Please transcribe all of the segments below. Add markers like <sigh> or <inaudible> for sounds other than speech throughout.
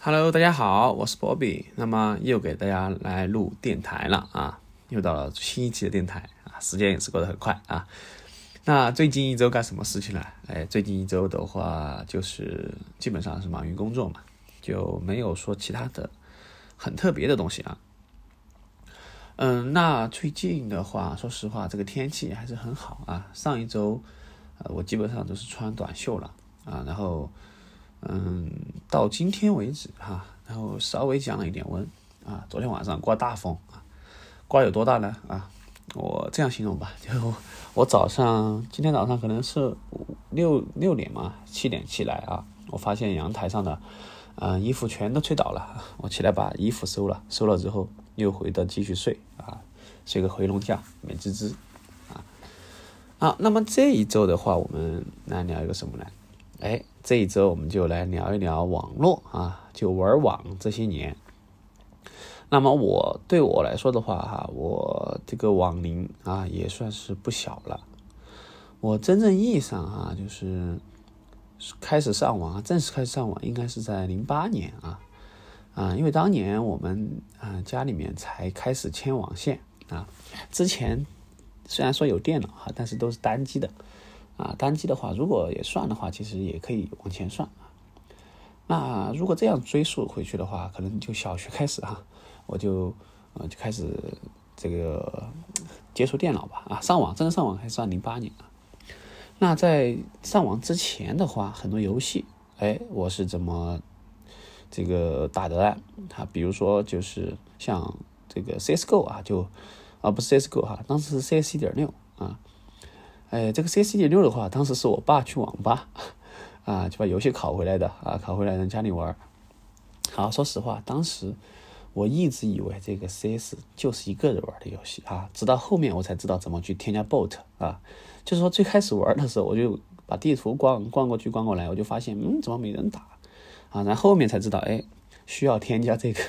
Hello，大家好，我是 Bobby，那么又给大家来录电台了啊，又到了新一期的电台啊，时间也是过得很快啊。那最近一周干什么事情了？哎，最近一周的话，就是基本上是忙于工作嘛，就没有说其他的很特别的东西啊。嗯，那最近的话，说实话，这个天气还是很好啊。上一周，呃，我基本上都是穿短袖了啊，然后。嗯，到今天为止哈，然后稍微降了一点温啊。昨天晚上刮大风啊，刮有多大呢？啊，我这样形容吧，<laughs> 就我早上今天早上可能是六六点嘛，七点起来啊，我发现阳台上的啊衣服全都吹倒了，<laughs> 我起来把衣服收了，收了之后又回到继续睡啊，睡个回笼觉，美滋滋啊。好，那么这一周的话，我们来聊一个什么呢？哎。这一周我们就来聊一聊网络啊，就玩网这些年。那么我对我来说的话哈，我这个网龄啊也算是不小了。我真正意义上哈，就是开始上网，正式开始上网应该是在零八年啊啊，因为当年我们啊家里面才开始牵网线啊，之前虽然说有电脑哈，但是都是单机的。啊，单机的话，如果也算的话，其实也可以往前算啊。那如果这样追溯回去的话，可能就小学开始哈，我就呃就开始这个接触电脑吧啊，上网真的上网还算零八年啊。那在上网之前的话，很多游戏，哎，我是怎么这个打的呢？啊，比如说就是像这个 CSGO 啊，就啊不是 CSGO 哈，当时是 CS 一点六啊。哎，这个 CS 一点六的话，当时是我爸去网吧，<laughs> 啊，就把游戏拷回来的啊，拷回来让家里玩。好，说实话，当时我一直以为这个 CS 就是一个人玩的游戏啊，直到后面我才知道怎么去添加 bot 啊。就是说最开始玩的时候，我就把地图逛逛过去逛过来，我就发现，嗯，怎么没人打啊？然后后面才知道，哎，需要添加这个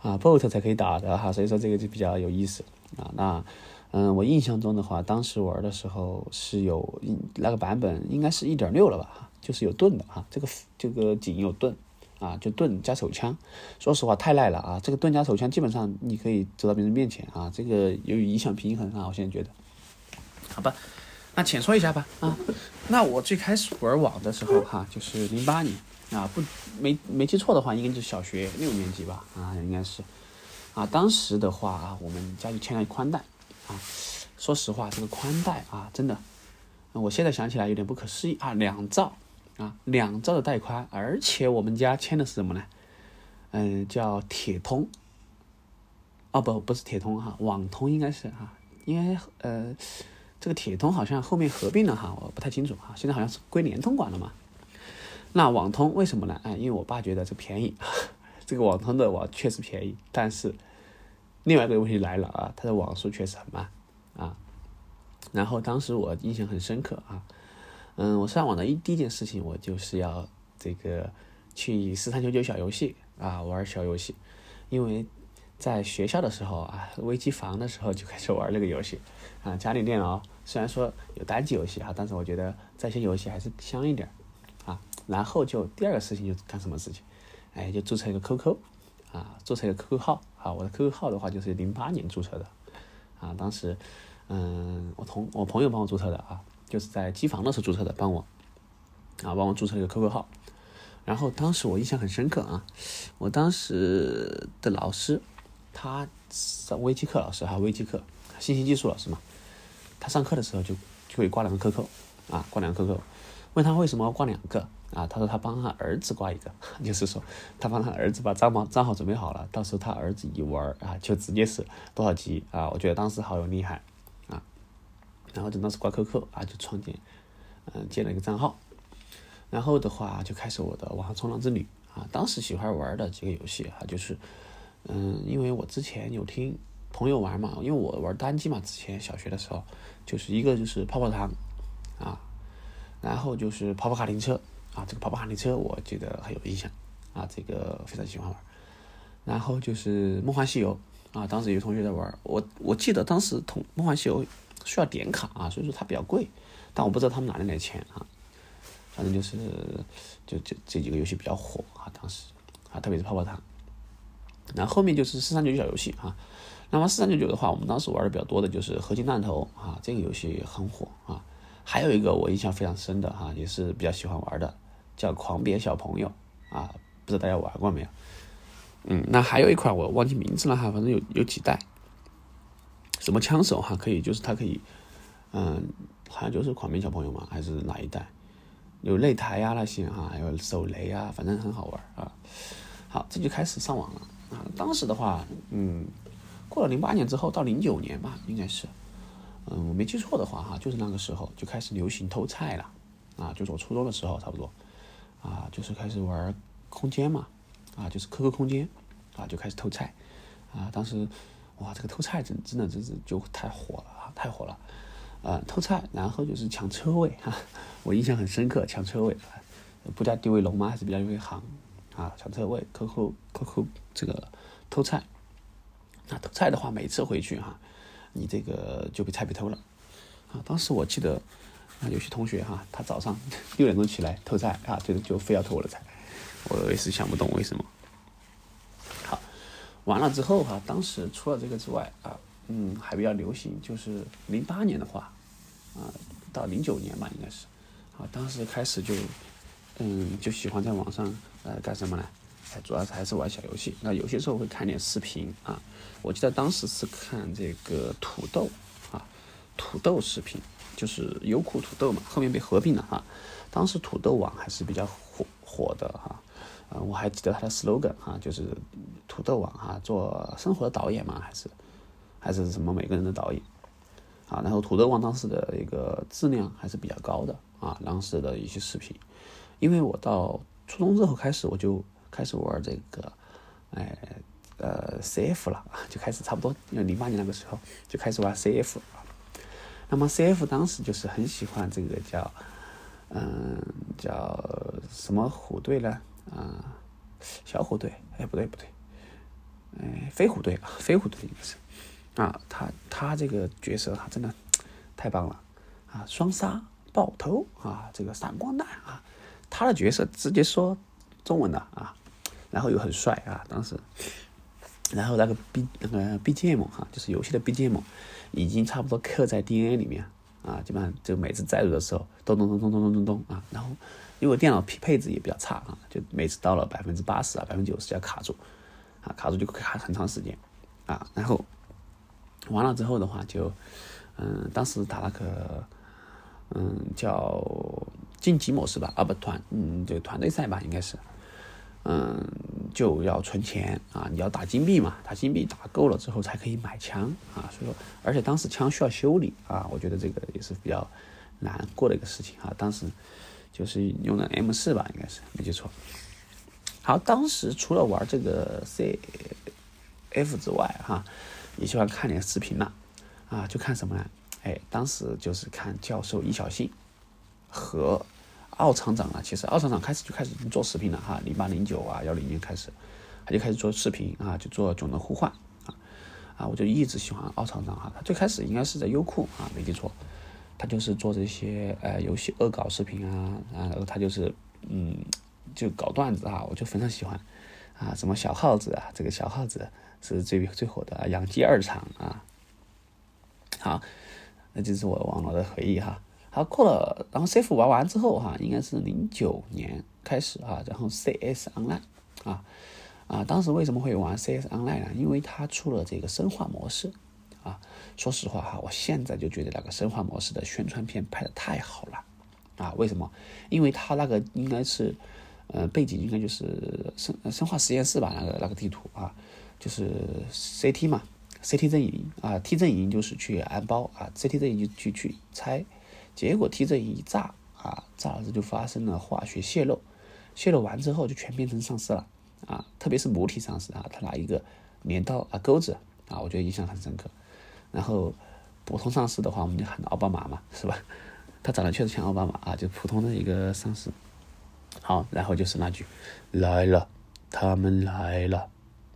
啊 bot 才可以打的哈。所以说这个就比较有意思啊。那。嗯，我印象中的话，当时玩的时候是有那个版本，应该是一点六了吧？就是有盾的哈，这个这个井有盾啊，就盾加手枪。说实话太赖了啊！这个盾加手枪基本上你可以走到别人面前啊，这个由于影响平衡啊，我现在觉得，好吧，那浅说一下吧啊。那我最开始玩网的时候哈，就是零八年啊，不没没记错的话，应该是小学六年级吧啊，应该是啊。当时的话啊，我们家就牵了宽带。啊，说实话，这个宽带啊，真的，我现在想起来有点不可思议啊，两兆啊，两兆的带宽，而且我们家签的是什么呢？嗯，叫铁通。哦不，不是铁通哈，网通应该是哈，因为呃，这个铁通好像后面合并了哈，我不太清楚哈，现在好像是归联通管了嘛。那网通为什么呢？哎，因为我爸觉得这便宜，<laughs> 这个网通的网确实便宜，但是。另外一个问题来了啊，它的网速确实很慢啊。然后当时我印象很深刻啊，嗯，我上网的一第一件事情，我就是要这个去四三九九小游戏啊玩小游戏，因为在学校的时候啊，微机房的时候就开始玩这个游戏啊。家里电脑虽然说有单机游戏哈，但是我觉得在线游戏还是香一点啊。然后就第二个事情就干什么事情？哎，就注册一个 QQ。啊，注册一个 QQ 号啊，我的 QQ 号的话就是零八年注册的，啊，当时，嗯，我同我朋友帮我注册的啊，就是在机房的时候注册的，帮我，啊，帮我注册一个 QQ 号，然后当时我印象很深刻啊，我当时的老师，他上微机课老师哈，微机课，信息技术老师嘛，他上课的时候就就会挂两个 QQ，啊，挂两个 QQ，问他为什么要挂两个？啊，他说他帮他儿子挂一个，<laughs> 就是说他帮他儿子把账号账号准备好了，到时候他儿子一玩啊，就直接是多少级啊？我觉得当时好有厉害啊。然后就当时挂 QQ 啊，就创建，嗯，建了一个账号，然后的话就开始我的网上冲浪之旅啊。当时喜欢玩的几个游戏哈，就是嗯，因为我之前有听朋友玩嘛，因为我玩单机嘛，之前小学的时候就是一个就是泡泡糖啊，然后就是跑跑卡丁车。啊，这个跑跑卡丁车我记得很有印象，啊，这个非常喜欢玩。然后就是梦幻西游，啊，当时有同学在玩，我我记得当时同梦幻西游需要点卡啊，所以说它比较贵，但我不知道他们哪里来钱啊。反正就是就就这几个游戏比较火啊，当时啊，特别是泡泡糖。那后面就是四三九九小游戏啊。那么四三九九的话，我们当时玩的比较多的就是合金弹头啊，这个游戏很火啊。还有一个我印象非常深的哈，也是比较喜欢玩的，叫狂扁小朋友啊，不知道大家玩过没有？嗯，那还有一款我忘记名字了哈，反正有有几代，什么枪手哈，可以就是它可以，嗯，好像就是狂扁小朋友嘛，还是哪一代？有擂台呀那些哈，还有手雷啊，反正很好玩啊。好，这就开始上网了啊。当时的话，嗯。过了零八年之后，到零九年吧，应该是，嗯，我没记错的话哈，就是那个时候就开始流行偷菜了，啊，就是我初中的时候差不多，啊，就是开始玩空间嘛，啊，就是 QQ 空间，啊，就开始偷菜，啊，当时哇，这个偷菜真真的真是就太火了啊，太火了，啊，偷菜，然后就是抢车位哈，我印象很深刻，抢车位，不加地位龙吗？还是比较容易行，啊，抢车位，QQ QQ 这个偷菜。那偷菜的话，每次回去哈，你这个就被菜被偷了，啊，当时我记得，啊，有些同学哈，他早上 <laughs> 六点钟起来偷菜啊，就就非要偷我的菜，我也是想不懂为什么。好，完了之后哈，当时除了这个之外啊，嗯，还比较流行，就是零八年的话，啊，到零九年吧，应该是，啊，当时开始就，嗯，就喜欢在网上呃干什么呢？主要是还是玩小游戏，那有些时候会看点视频啊。我记得当时是看这个土豆啊，土豆视频，就是优酷土豆嘛，后面被合并了哈。当时土豆网还是比较火火的哈。呃，我还记得它的 slogan 哈，就是土豆网哈，做生活的导演嘛，还是还是什么每个人的导演啊。然后土豆网当时的一个质量还是比较高的啊，当时的一些视频。因为我到初中之后开始我就。开始玩这个，哎，呃，CF 了就开始差不多，因为零八年那个时候就开始玩 CF 那么 CF 当时就是很喜欢这个叫，嗯，叫什么虎队呢？啊，小虎队？哎，不对不对，哎，飞虎队啊，飞虎队应该是。啊，他他这个角色哈，真的太棒了啊！双杀爆头啊，这个闪光弹啊，他的角色直接说。中文的啊，然后又很帅啊，当时，然后那个 B 那个 BGM 哈，就是游戏的 BGM，已经差不多刻在 DNA 里面啊，基本上就每次载入的时候，咚咚咚咚咚咚咚咚啊，然后因为电脑匹配置也比较差啊，就每次到了百分之八十啊，百分之九十就要卡住，啊，卡住就卡很长时间啊，然后完了之后的话就，嗯，当时打那个，嗯，叫晋级模式吧，啊不团，嗯，就团队赛吧，应该是。嗯，就要存钱啊！你要打金币嘛，打金币打够了之后才可以买枪啊。所以说，而且当时枪需要修理啊，我觉得这个也是比较难过的一个事情啊。当时就是用的 M 四吧，应该是没记错。好，当时除了玩这个 CF 之外哈，也喜欢看点视频了啊，就看什么呢？哎，当时就是看教授易小信和。奥厂长啊，其实奥厂长开始就开始做视频了哈，零八零九啊，幺零年开始，他就开始做视频啊，就做囧的互换啊，啊，我就一直喜欢奥厂长哈，他最开始应该是在优酷啊，没记错，他就是做这些呃游戏恶搞视频啊，然后他就是嗯，就搞段子啊，我就非常喜欢啊，什么小耗子啊，这个小耗子是最最火的养鸡二厂啊，好，那就是我网络的回忆哈。好，过了，然后 CF 玩完之后哈，应该是零九年开始啊，然后 CS Online 啊啊，当时为什么会玩 CS Online 呢？因为它出了这个生化模式啊。说实话哈，我现在就觉得那个生化模式的宣传片拍的太好了啊。为什么？因为它那个应该是，呃，背景应该就是生生化实验室吧，那个那个地图啊，就是 CT 嘛，CT 阵营啊，T 阵营就是去安包啊，CT 阵营就去去拆。结果 T 阵营一炸啊，炸了之后就发生了化学泄漏，泄漏完之后就全变成丧尸了啊！特别是母体丧尸啊，他拿一个镰刀啊钩子啊，我觉得印象很深刻。然后普通丧尸的话，我们就喊奥巴马嘛，是吧？他长得确实像奥巴马啊，就普通的一个丧尸。好，然后就是那句来了，他们来了，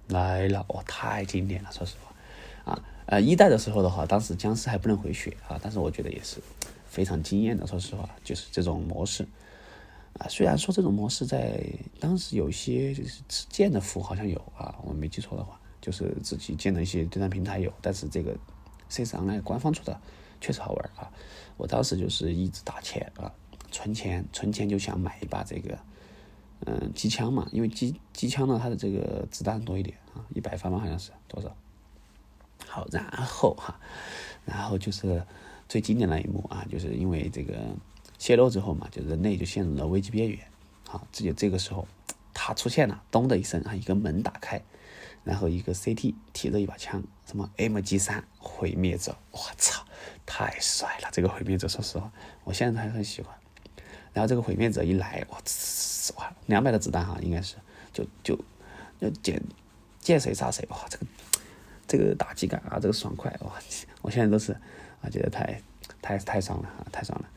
来了，哇，太经典了，说实话啊。呃，一代的时候的话，当时僵尸还不能回血啊，但是我觉得也是。非常惊艳的，说实话，就是这种模式。啊，虽然说这种模式在当时有一些就是建的服好像有啊，我没记错的话，就是自己建的一些对战平台有，但是这个 CS:GO 官方出的确实好玩啊。我当时就是一直打钱啊，存钱存钱就想买一把这个嗯机枪嘛，因为机机枪呢它的这个子弹多一点啊，一百发嘛好像是多少？好，然后哈，然后就是最经典的一幕啊，就是因为这个。泄露之后嘛，就人类就陷入了危机边缘。好，这就这个时候，他出现了，咚的一声啊，一个门打开，然后一个 CT 提着一把枪，什么 MG 三毁灭者，我操，太帅了！这个毁灭者，说实话，我现在还很喜欢。然后这个毁灭者一来，哇，哇，两百的子弹哈，应该是，就就就见见谁杀谁，哇，这个这个打击感啊，这个爽快，哇，我现在都是啊，觉得太。太太爽了啊，太爽了！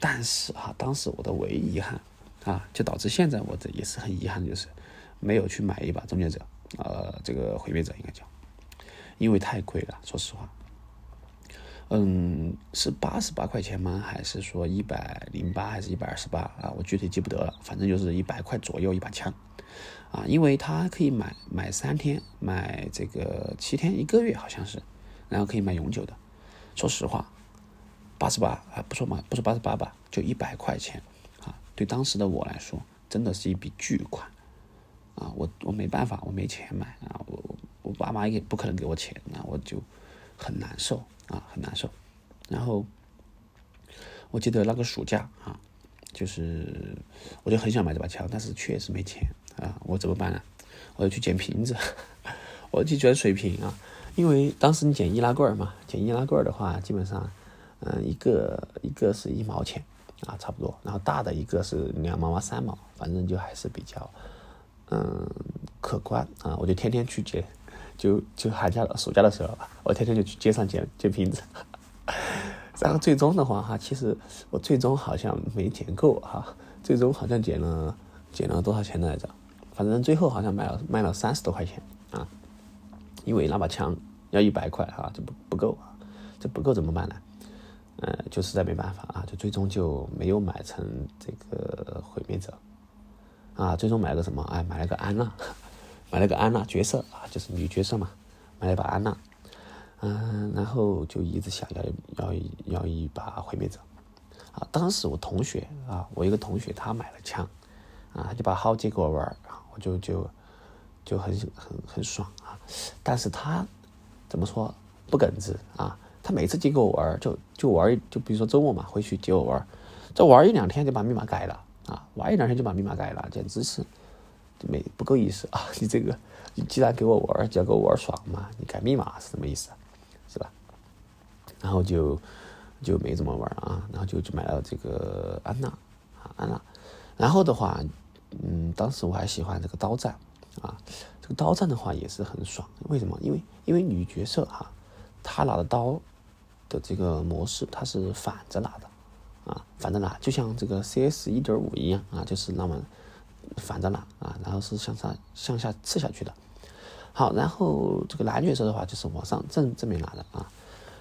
但是哈，当时我的唯一遗憾啊，就导致现在我这也是很遗憾，就是没有去买一把终结者，呃，这个毁灭者应该叫，因为太贵了，说实话。嗯，是八十八块钱吗？还是说一百零八？还是一百二十八啊？我具体记不得了，反正就是一百块左右一把枪啊，因为它可以买买三天，买这个七天，一个月好像是，然后可以买永久的。说实话。八十八啊，不说嘛，不说八十八吧，就一百块钱啊！对当时的我来说，真的是一笔巨款啊！我我没办法，我没钱买啊！我我爸妈也不可能给我钱，那我就很难受啊，很难受。然后我记得那个暑假啊，就是我就很想买这把枪，但是确实没钱啊！我怎么办呢？我要去捡瓶子，<laughs> 我去捡水瓶啊！因为当时你捡易拉罐嘛，捡易拉罐的话，基本上。嗯，一个一个是一毛钱啊，差不多。然后大的一个是两毛嘛，三毛，反正就还是比较嗯可观啊。我就天天去捡，就就寒假暑假的时候吧，我天天就去街上捡捡瓶子。<laughs> 然后最终的话哈，其实我最终好像没捡够哈，最终好像捡了捡了多少钱来着？反正最后好像卖了卖了三十多块钱啊，因为那把枪要一百块哈，这不不够啊，这不够怎么办呢？呃，就实在没办法啊，就最终就没有买成这个毁灭者，啊，最终买了个什么？哎，买了个安娜，买了个安娜角色啊，就是女角色嘛，买了一把安娜，嗯，然后就一直想要要要一把毁灭者，啊，当时我同学啊，我一个同学他买了枪，啊，他就把号借给我玩啊，就就就很很很爽啊，但是他怎么说不耿直啊？他每次借给我玩，就就玩，就比如说周末嘛，回去借我玩，这玩一两天就把密码改了啊，玩一两天就把密码改了，简直是没不够意思啊！<laughs> 你这个，你既然给我玩，就要给我玩爽嘛，你改密码是什么意思？是吧？然后就就没怎么玩啊，然后就就买了这个安娜啊，安娜。然后的话，嗯，当时我还喜欢这个刀战啊，这个刀战的话也是很爽，为什么？因为因为女角色哈，她拿的刀。的这个模式，它是反着拿的，啊，反着拿，就像这个 CS 一点五一样啊，就是那么反着拿啊，然后是向上向下刺下去的。好，然后这个男角色的话，就是往上正正面拿的啊。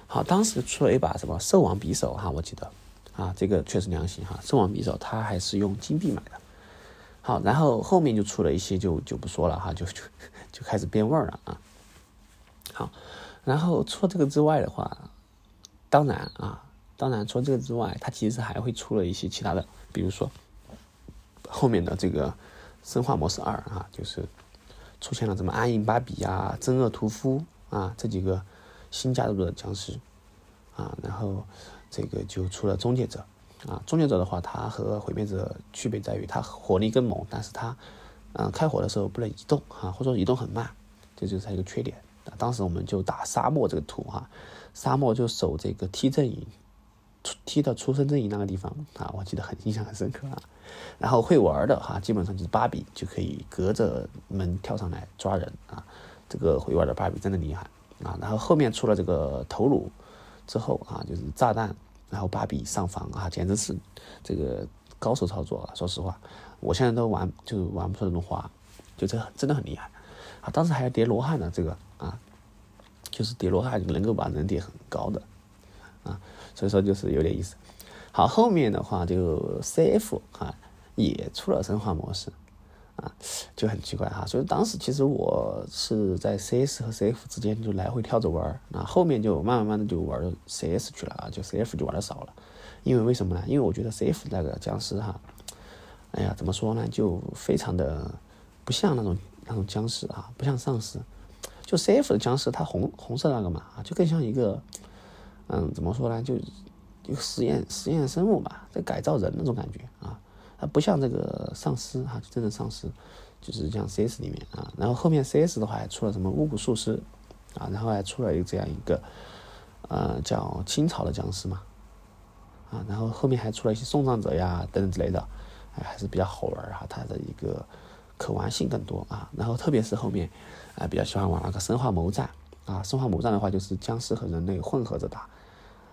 好，当时出了一把什么兽王匕首哈，我记得啊，这个确实良心哈，兽王匕首它还是用金币买的。好，然后后面就出了一些，就就不说了哈，就就就开始变味儿了啊。好，然后除了这个之外的话。当然啊，当然除了这个之外，它其实还会出了一些其他的，比如说后面的这个生化模式二啊，就是出现了什么暗影芭比啊、真恶屠夫啊这几个新加入的僵尸啊，然后这个就出了终结者啊。终结者的话，它和毁灭者区别在于它火力更猛，但是它嗯开火的时候不能移动啊，或者说移动很慢，这就是它一个缺点。当时我们就打沙漠这个图哈。沙漠就守这个 T 阵营出，T 的出生阵营那个地方啊，我记得很 <laughs> 印象很深刻啊。然后会玩的哈，基本上就是芭比就可以隔着门跳上来抓人啊。这个会玩的芭比真的厉害啊。然后后面出了这个头颅之后啊，就是炸弹，然后芭比上房啊，简直是这个高手操作啊。说实话，我现在都玩就玩不出这种花，就这真的很厉害啊。当时还要叠罗汉呢，这个啊。就是叠罗汉能够把人叠很高的，啊，所以说就是有点意思。好，后面的话就 CF 啊，也出了生化模式，啊，就很奇怪哈。所以当时其实我是在 CS 和 CF 之间就来回跳着玩儿，那后面就慢慢慢的就玩 CS 去了啊，就 CF 就玩的少了。因为为什么呢？因为我觉得 CF 那个僵尸哈，哎呀，怎么说呢？就非常的不像那种那种僵尸啊，不像丧尸。就 CF 的僵尸，它红红色那个嘛，啊，就更像一个，嗯，怎么说呢？就一个实验实验生物吧，在改造人那种感觉啊。它不像这个丧尸哈，真正丧尸就是像 CS 里面啊，然后后面 CS 的话还出了什么巫蛊术师啊，然后还出了一个这样一个呃叫清朝的僵尸嘛。啊，然后后面还出了一些送葬者呀等等之类的，哎还是比较好玩哈，它的一个可玩性更多啊，然后特别是后面啊比较喜欢玩那个生化谋战啊，生化谋战的话就是僵尸和人类混合着打，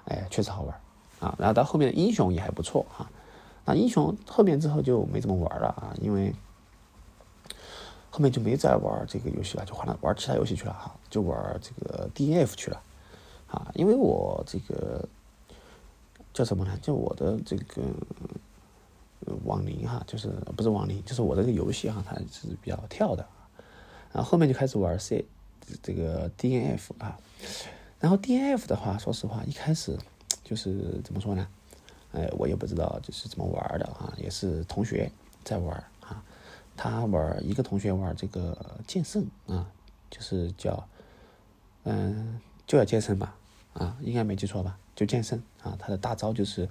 哎确实好玩啊，然后到后面的英雄也还不错哈。那英雄后面之后就没怎么玩了啊，因为后面就没再玩这个游戏了，就换了玩其他游戏去了哈，就玩这个 DNF 去了啊，因为我这个叫什么呢？就我的这个网龄哈，就是不是网龄，就是我这个游戏哈，它是比较跳的，然后后面就开始玩 C 这个 DNF 啊，然后 DNF 的话，说实话，一开始就是怎么说呢？哎，我也不知道就是怎么玩的啊，也是同学在玩啊，他玩一个同学玩这个剑圣啊，就是叫嗯就叫剑圣吧啊，应该没记错吧？就剑圣啊，他的大招就是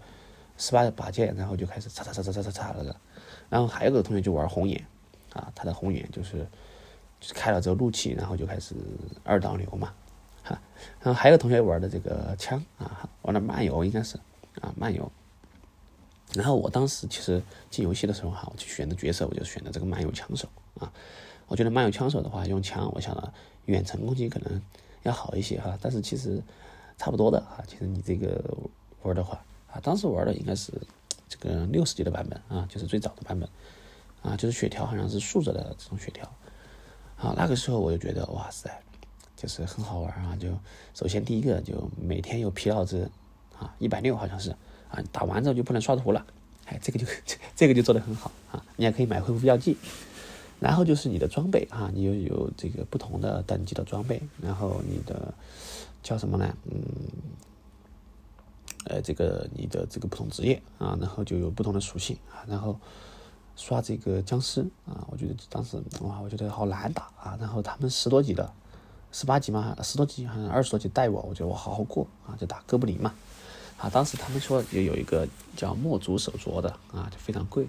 十八把剑，然后就开始擦擦擦擦擦擦擦那个，然后还有个同学就玩红眼啊，他的红眼就是就是开了之后怒气，然后就开始二刀流嘛哈，然后还有个同学玩的这个枪啊，玩的漫游应该是啊漫游。然后我当时其实进游戏的时候哈，我就选的角色，我就选的这个漫游枪手啊。我觉得漫游枪手的话，用枪，我想了远程攻击可能要好一些哈。但是其实差不多的啊。其实你这个玩的话啊，当时玩的应该是这个六十级的版本啊，就是最早的版本啊，就是血条好像是竖着的这种血条啊。那个时候我就觉得哇塞，就是很好玩啊。就首先第一个就每天有疲劳值啊，一百六好像是。啊，打完之后就不能刷图了，哎，这个就 <laughs> 这个就做得很好啊，你还可以买恢复标记，然后就是你的装备啊，你有有这个不同的等级的装备，然后你的叫什么呢？嗯，呃，这个你的这个不同职业啊，然后就有不同的属性啊，然后刷这个僵尸啊，我觉得当时哇，我觉得好难打啊，然后他们十多级的，十八级嘛，十多级好像二十多级带我，我觉得我好好过啊，就打哥布林嘛。啊，当时他们说也有一个叫墨竹手镯的啊，就非常贵，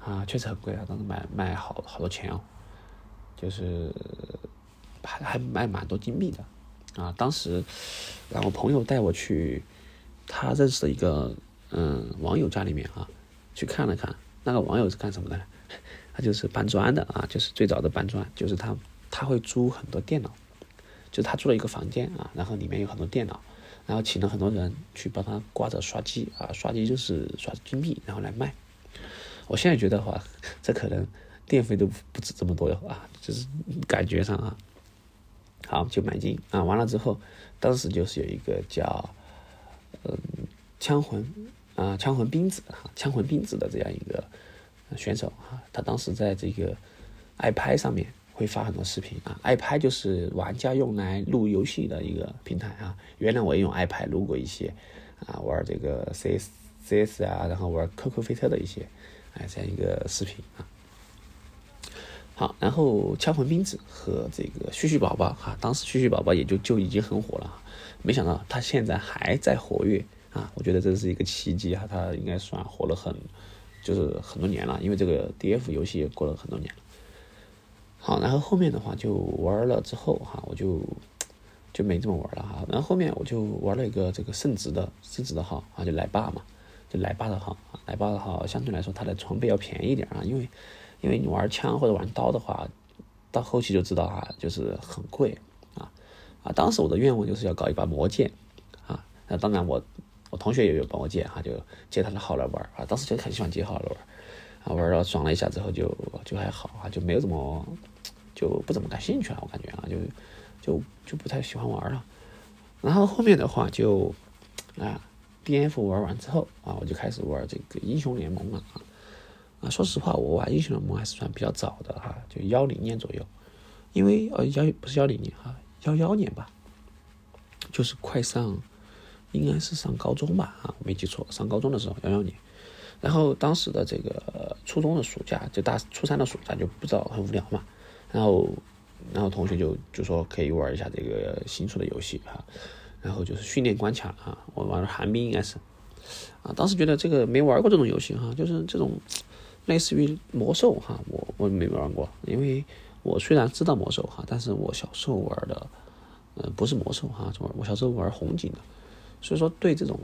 啊，确实很贵啊，当时买卖好好多钱哦，就是还还卖蛮多金币的啊。当时然后朋友带我去他认识的一个嗯网友家里面啊，去看了看。那个网友是干什么的？<laughs> 他就是搬砖的啊，就是最早的搬砖，就是他他会租很多电脑，就他租了一个房间啊，然后里面有很多电脑。然后请了很多人去帮他挂着刷机啊，刷机就是刷金币，然后来卖。我现在觉得话，这可能电费都不止这么多的啊，<laughs> 就是感觉上啊。好，就买进啊，完了之后，当时就是有一个叫嗯枪魂啊枪魂冰子哈枪魂冰子的这样一个选手啊，他当时在这个爱拍上面。会发很多视频啊，爱拍就是玩家用来录游戏的一个平台啊。原来我也用爱拍录过一些啊，玩这个 CS CS 啊，然后玩 QQ 飞车的一些哎这样一个视频啊。好，然后枪魂冰子和这个旭旭宝宝哈，当时旭旭宝宝也就就已经很火了，没想到他现在还在活跃啊，我觉得这是一个奇迹哈，他应该算活了很就是很多年了，因为这个 DF 游戏也过了很多年了。好，然后后面的话就玩了之后哈，我就就没这么玩了哈。然后后面我就玩了一个这个圣职的圣职的号啊，就奶爸嘛，就奶爸的号，奶爸的号相对来说它的装备要便宜一点啊，因为因为你玩枪或者玩刀的话，到后期就知道啊，就是很贵啊啊。当时我的愿望就是要搞一把魔剑啊，那当然我我同学也有帮我借哈，就借他的号来玩啊。当时就很喜欢借号来玩啊，玩了爽了一下之后就就还好啊，就没有怎么。就不怎么感兴趣了，我感觉啊，就就就不太喜欢玩了。然后后面的话就啊，DNF 玩完之后啊，我就开始玩这个英雄联盟了啊。啊，说实话，我玩英雄联盟还是算比较早的哈，就幺零年左右，因为呃幺不是幺零年哈，幺幺年吧，就是快上，应该是上高中吧啊，没记错，上高中的时候幺幺年，然后当时的这个初中的暑假，就大初三的暑假就不知道很无聊嘛，然后然后同学就就说可以玩一下这个新出的游戏哈，然后就是训练关卡啊，我玩寒冰应该是，啊，当时觉得这个没玩过这种游戏哈，就是这种。类似于魔兽哈，我我没玩过，因为我虽然知道魔兽哈，但是我小时候玩的，呃，不是魔兽哈，我小时候玩红警的，所以说对这种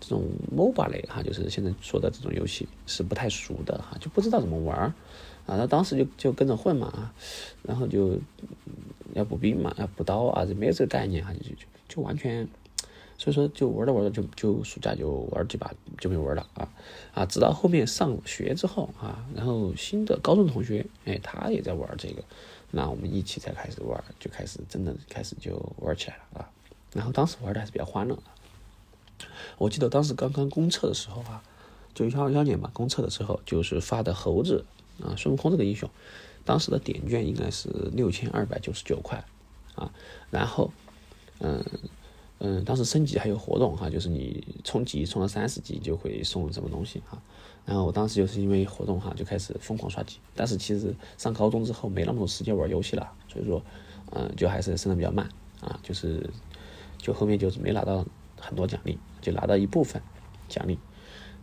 这种 MOBA 类哈，就是现在说的这种游戏是不太熟的哈，就不知道怎么玩啊，那当时就就跟着混嘛，然后就要补兵嘛，要补刀啊，就没有这个概念哈，就就就完全。所以说，就玩着玩着就就暑假就玩几把就没玩了啊啊！直到后面上学之后啊，然后新的高中同学哎，他也在玩这个，那我们一起才开始玩，就开始真的开始就玩起来了啊。然后当时玩的还是比较欢乐。我记得当时刚刚公测的时候啊，就幺幺年吧，公测的时候就是发的猴子啊，孙悟空这个英雄，当时的点券应该是六千二百九十九块啊，然后嗯。嗯，当时升级还有活动哈，就是你充级充了三十级就会送什么东西哈。然后我当时就是因为活动哈，就开始疯狂刷级。但是其实上高中之后没那么多时间玩游戏了，所以说，嗯，就还是升的比较慢啊。就是，就后面就是没拿到很多奖励，就拿到一部分奖励。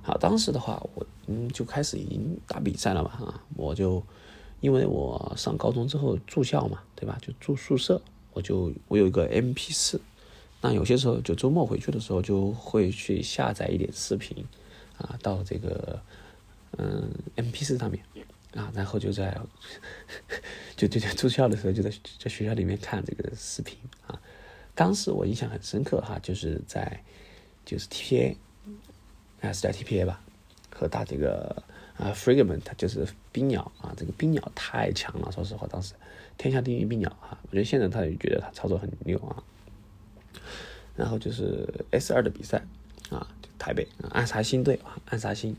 好，当时的话我嗯就开始已经打比赛了嘛啊，我就因为我上高中之后住校嘛，对吧？就住宿舍，我就我有一个 MP 四。那有些时候就周末回去的时候，就会去下载一点视频，啊，到这个嗯 M P 四上面，啊，然后就在 <laughs> 就就在住校的时候，就在在学校里面看这个视频啊。当时我印象很深刻哈，就是在就是 T P A，啊是叫 T P A 吧，和打这个啊 Fragment，就是冰鸟啊，这个冰鸟太强了，说实话，当时天下第一冰鸟啊，我觉得现在他也觉得他操作很牛啊。然后就是 S 二的比赛啊，台北暗杀星队啊，暗杀星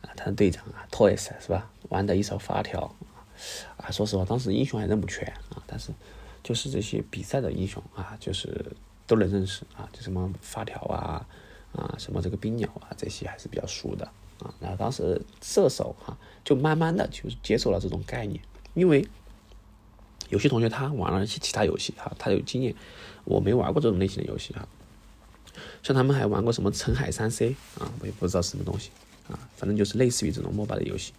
啊，他的队长啊，Toys 是吧？玩的一手发条啊，说实话，当时英雄还认不全啊，但是就是这些比赛的英雄啊，就是都能认识啊，就什么发条啊啊，什么这个冰鸟啊，这些还是比较熟的啊。然后当时射手哈，就慢慢的就接受了这种概念，因为有些同学他玩了一些其他游戏哈，他有经验。我没玩过这种类型的游戏哈，像他们还玩过什么《澄海三 C》啊，我也不知道是什么东西啊，反正就是类似于这种 MOBA 的游戏。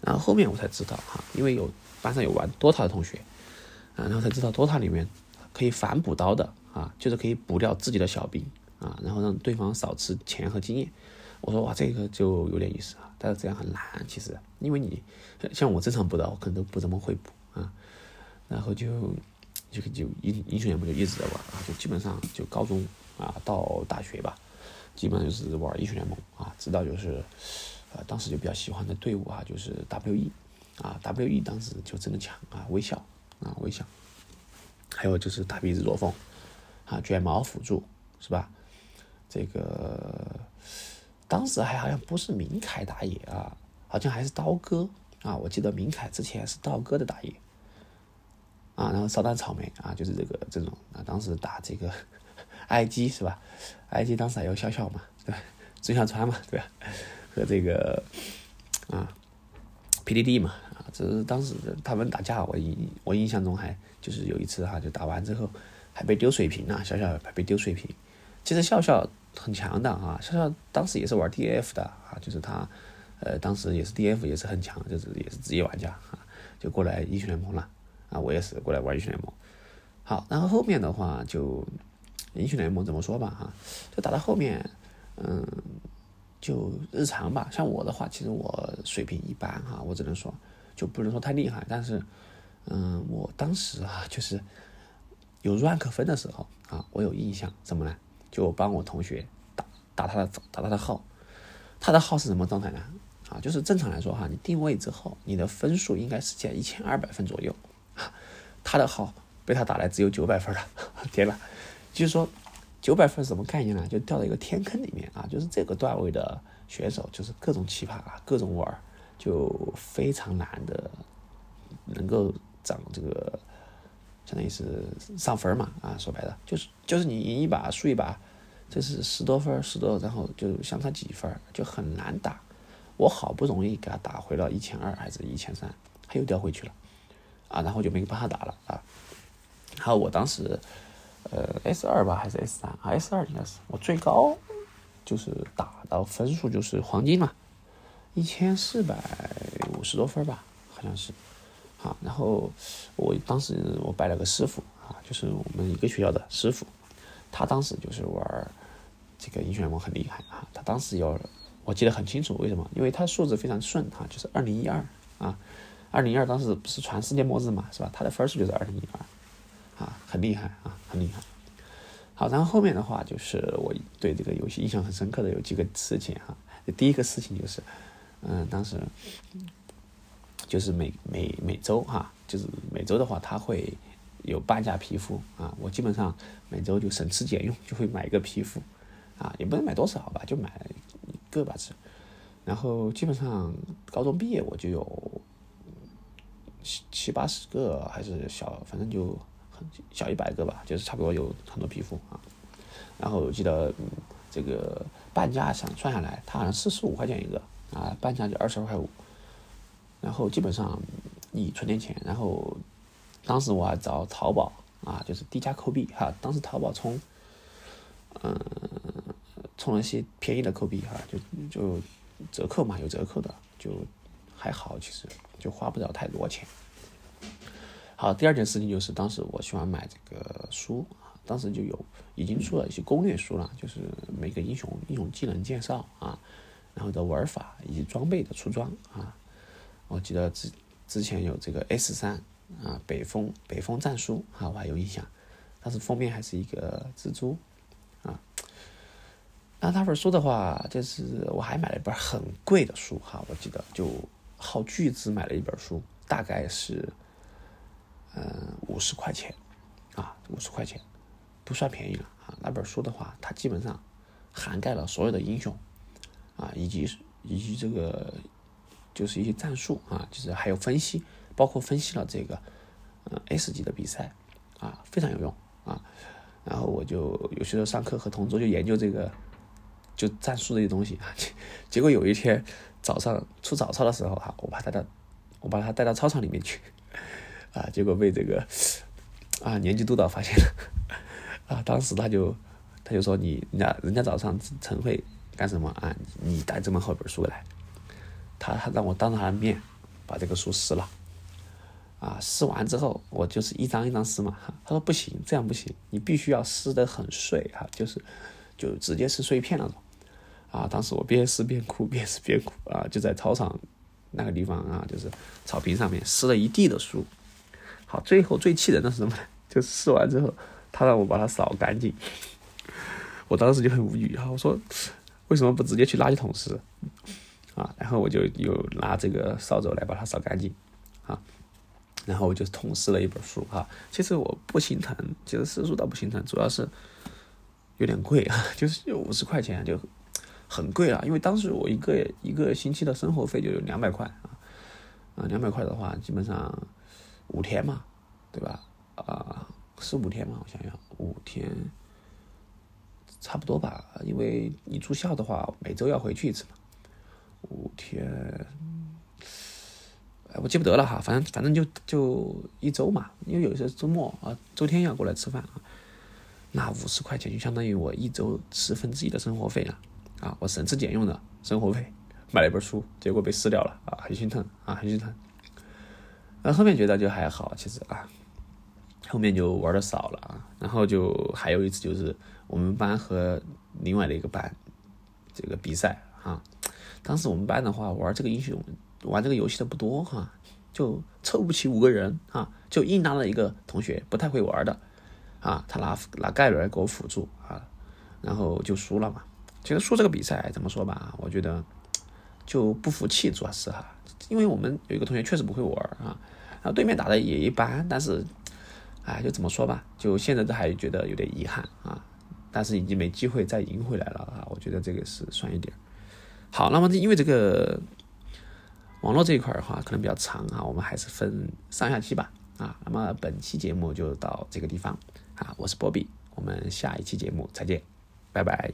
然后后面我才知道哈，因为有班上有玩 DOTA 的同学啊，然后才知道 DOTA 里面可以反补刀的啊，就是可以补掉自己的小兵啊，然后让对方少吃钱和经验。我说哇，这个就有点意思啊，但是这样很难，其实因为你像我正常补刀，我可能都不怎么会补啊，然后就。就就英英雄联盟就一直在玩啊，就基本上就高中啊到大学吧，基本上就是玩英雄联盟啊，直到就是，啊，当时就比较喜欢的队伍啊，就是 WE 啊，WE 当时就真的强啊，微笑啊微笑，还有就是大鼻子若风啊，卷毛辅助是吧？这个当时还好像不是明凯打野啊，好像还是刀哥啊，我记得明凯之前是刀哥的打野。啊，然后烧蛋草莓啊，就是这个这种啊，当时打这个 <laughs> IG 是吧？IG 当时还有笑笑嘛，对吧？孙小川嘛，对吧？和这个啊 PDD 嘛，啊，这是当时他们打架，我印我印象中还就是有一次哈，就打完之后还被丢水瓶了，笑笑还被丢水瓶。其实笑笑很强的啊，笑笑当时也是玩 DF 的啊，就是他呃当时也是 DF 也是很强，就是也是职业玩家啊，就过来英雄联盟了。啊，我也是过来玩英雄联盟，好，然后后面的话就英雄联盟怎么说吧哈，就打到后面，嗯，就日常吧。像我的话，其实我水平一般哈，我只能说就不能说太厉害，但是，嗯，我当时啊就是有 rank 分的时候啊，我有印象什么呢？就帮我同学打打他的打他的号，他的号是什么状态呢？啊，就是正常来说哈，你定位之后，你的分数应该是在一千二百分左右。<laughs> 他的号被他打来只有九百分了，天呐！就是说九百分什么概念呢？就掉到一个天坑里面啊！就是这个段位的选手，就是各种奇葩啊，各种玩就非常难的能够涨这个，相当于是上分嘛啊，说白了就是就是你赢一把输一把，这是十多分十多，然后就相差几分就很难打。我好不容易给他打回了一千二还是一千三，他又掉回去了，啊，然后就没帮他打了啊。然后我当时，呃，S 二吧还是 S 三啊？S 二应该是我最高，就是打到分数就是黄金嘛，一千四百五十多分吧，好像是。啊，然后我当时我拜了个师傅啊，就是我们一个学校的师傅，他当时就是玩这个英雄联盟很厉害啊，他当时要。我记得很清楚，为什么？因为他数字非常顺哈，就是二零一二啊，二零一二当时不是传世界末日嘛，是吧？他的分数就是二零一二，啊，很厉害啊，很厉害。好，然后后面的话就是我对这个游戏印象很深刻的有几个事情哈。第一个事情就是，嗯，当时就是每每每周哈，就是每周的话，它会有半价皮肤啊，我基本上每周就省吃俭用就会买一个皮肤啊，也不能买多少吧，就买一。个把子，然后基本上高中毕业我就有七七八十个，还是小，反正就很小一百个吧，就是差不多有很多皮肤啊。然后我记得这个半价想算下来，它好像四十五块钱一个啊，半价就二十二块五。然后基本上你存点钱，然后当时我还找淘宝啊，就是低价扣币哈，当时淘宝充，嗯。充了一些便宜的扣币哈，就就折扣嘛，有折扣的就还好，其实就花不了太多钱。好，第二件事情就是当时我喜欢买这个书啊，当时就有已经出了一些攻略书了，就是每个英雄英雄技能介绍啊，然后的玩法以及装备的出装啊。我记得之之前有这个 S 三啊，北风北风战书啊，我还有印象，当时封面还是一个蜘蛛啊。那那本书的话，就是我还买了一本很贵的书哈，我记得就耗巨资买了一本书，大概是，嗯五十块钱，啊五十块钱，不算便宜了啊。那本书的话，它基本上涵盖了所有的英雄，啊以及以及这个就是一些战术啊，就是还有分析，包括分析了这个嗯 S 级的比赛，啊非常有用啊。然后我就有些时候上课和同桌就研究这个。就战术这些东西啊，<laughs> 结果有一天早上出早操的时候哈，我把他的我把他带到操场里面去，啊，结果被这个啊年级督导发现了，<laughs> 啊，当时他就他就说你人家人家早上晨会干什么啊？你带这么厚本书来，他他让我当着他的面把这个书撕了，啊，撕完之后我就是一张一张撕嘛，他说不行，这样不行，你必须要撕得很碎哈，就是就直接撕碎片那种。啊！当时我边撕边哭，边撕边哭啊！就在操场那个地方啊，就是草坪上面撕了一地的书。好，最后最气人的是什么呢？就撕完之后，他让我把它扫干净。<laughs> 我当时就很无语啊！我说为什么不直接去垃圾桶撕？啊！然后我就又拿这个扫帚来把它扫干净啊！然后我就同撕了一本书哈。其实我不心疼，其实撕书倒不心疼，主要是有点贵啊，<laughs> 就是有五十块钱就。很贵了，因为当时我一个一个星期的生活费就有两百块啊，啊，两百块的话，基本上五天嘛，对吧？啊，是五天嘛？我想想，五天差不多吧，因为你住校的话，每周要回去一次嘛，五天，哎，我记不得了哈，反正反正就就一周嘛，因为有时候周末啊，周天要过来吃饭啊，那五十块钱就相当于我一周十分之一的生活费了。啊，我省吃俭用的生活费买了一本书，结果被撕掉了啊，很心疼啊，很心疼。那后面觉得就还好，其实啊，后面就玩的少了啊。然后就还有一次就是我们班和另外的一个班这个比赛啊，当时我们班的话玩这个英雄玩这个游戏的不多哈，就凑不齐五个人啊，就硬拉了一个同学不太会玩的啊，他拿拿盖伦给我辅助啊，然后就输了嘛。其实输这个比赛怎么说吧，我觉得就不服气，主要是哈，因为我们有一个同学确实不会玩啊，然后对面打的也一般，但是，哎，就怎么说吧，就现在都还觉得有点遗憾啊，但是已经没机会再赢回来了啊，我觉得这个是算一点。好，那么因为这个网络这一块的话可能比较长啊，我们还是分上下期吧啊。那么本期节目就到这个地方啊，我是波比，我们下一期节目再见，拜拜。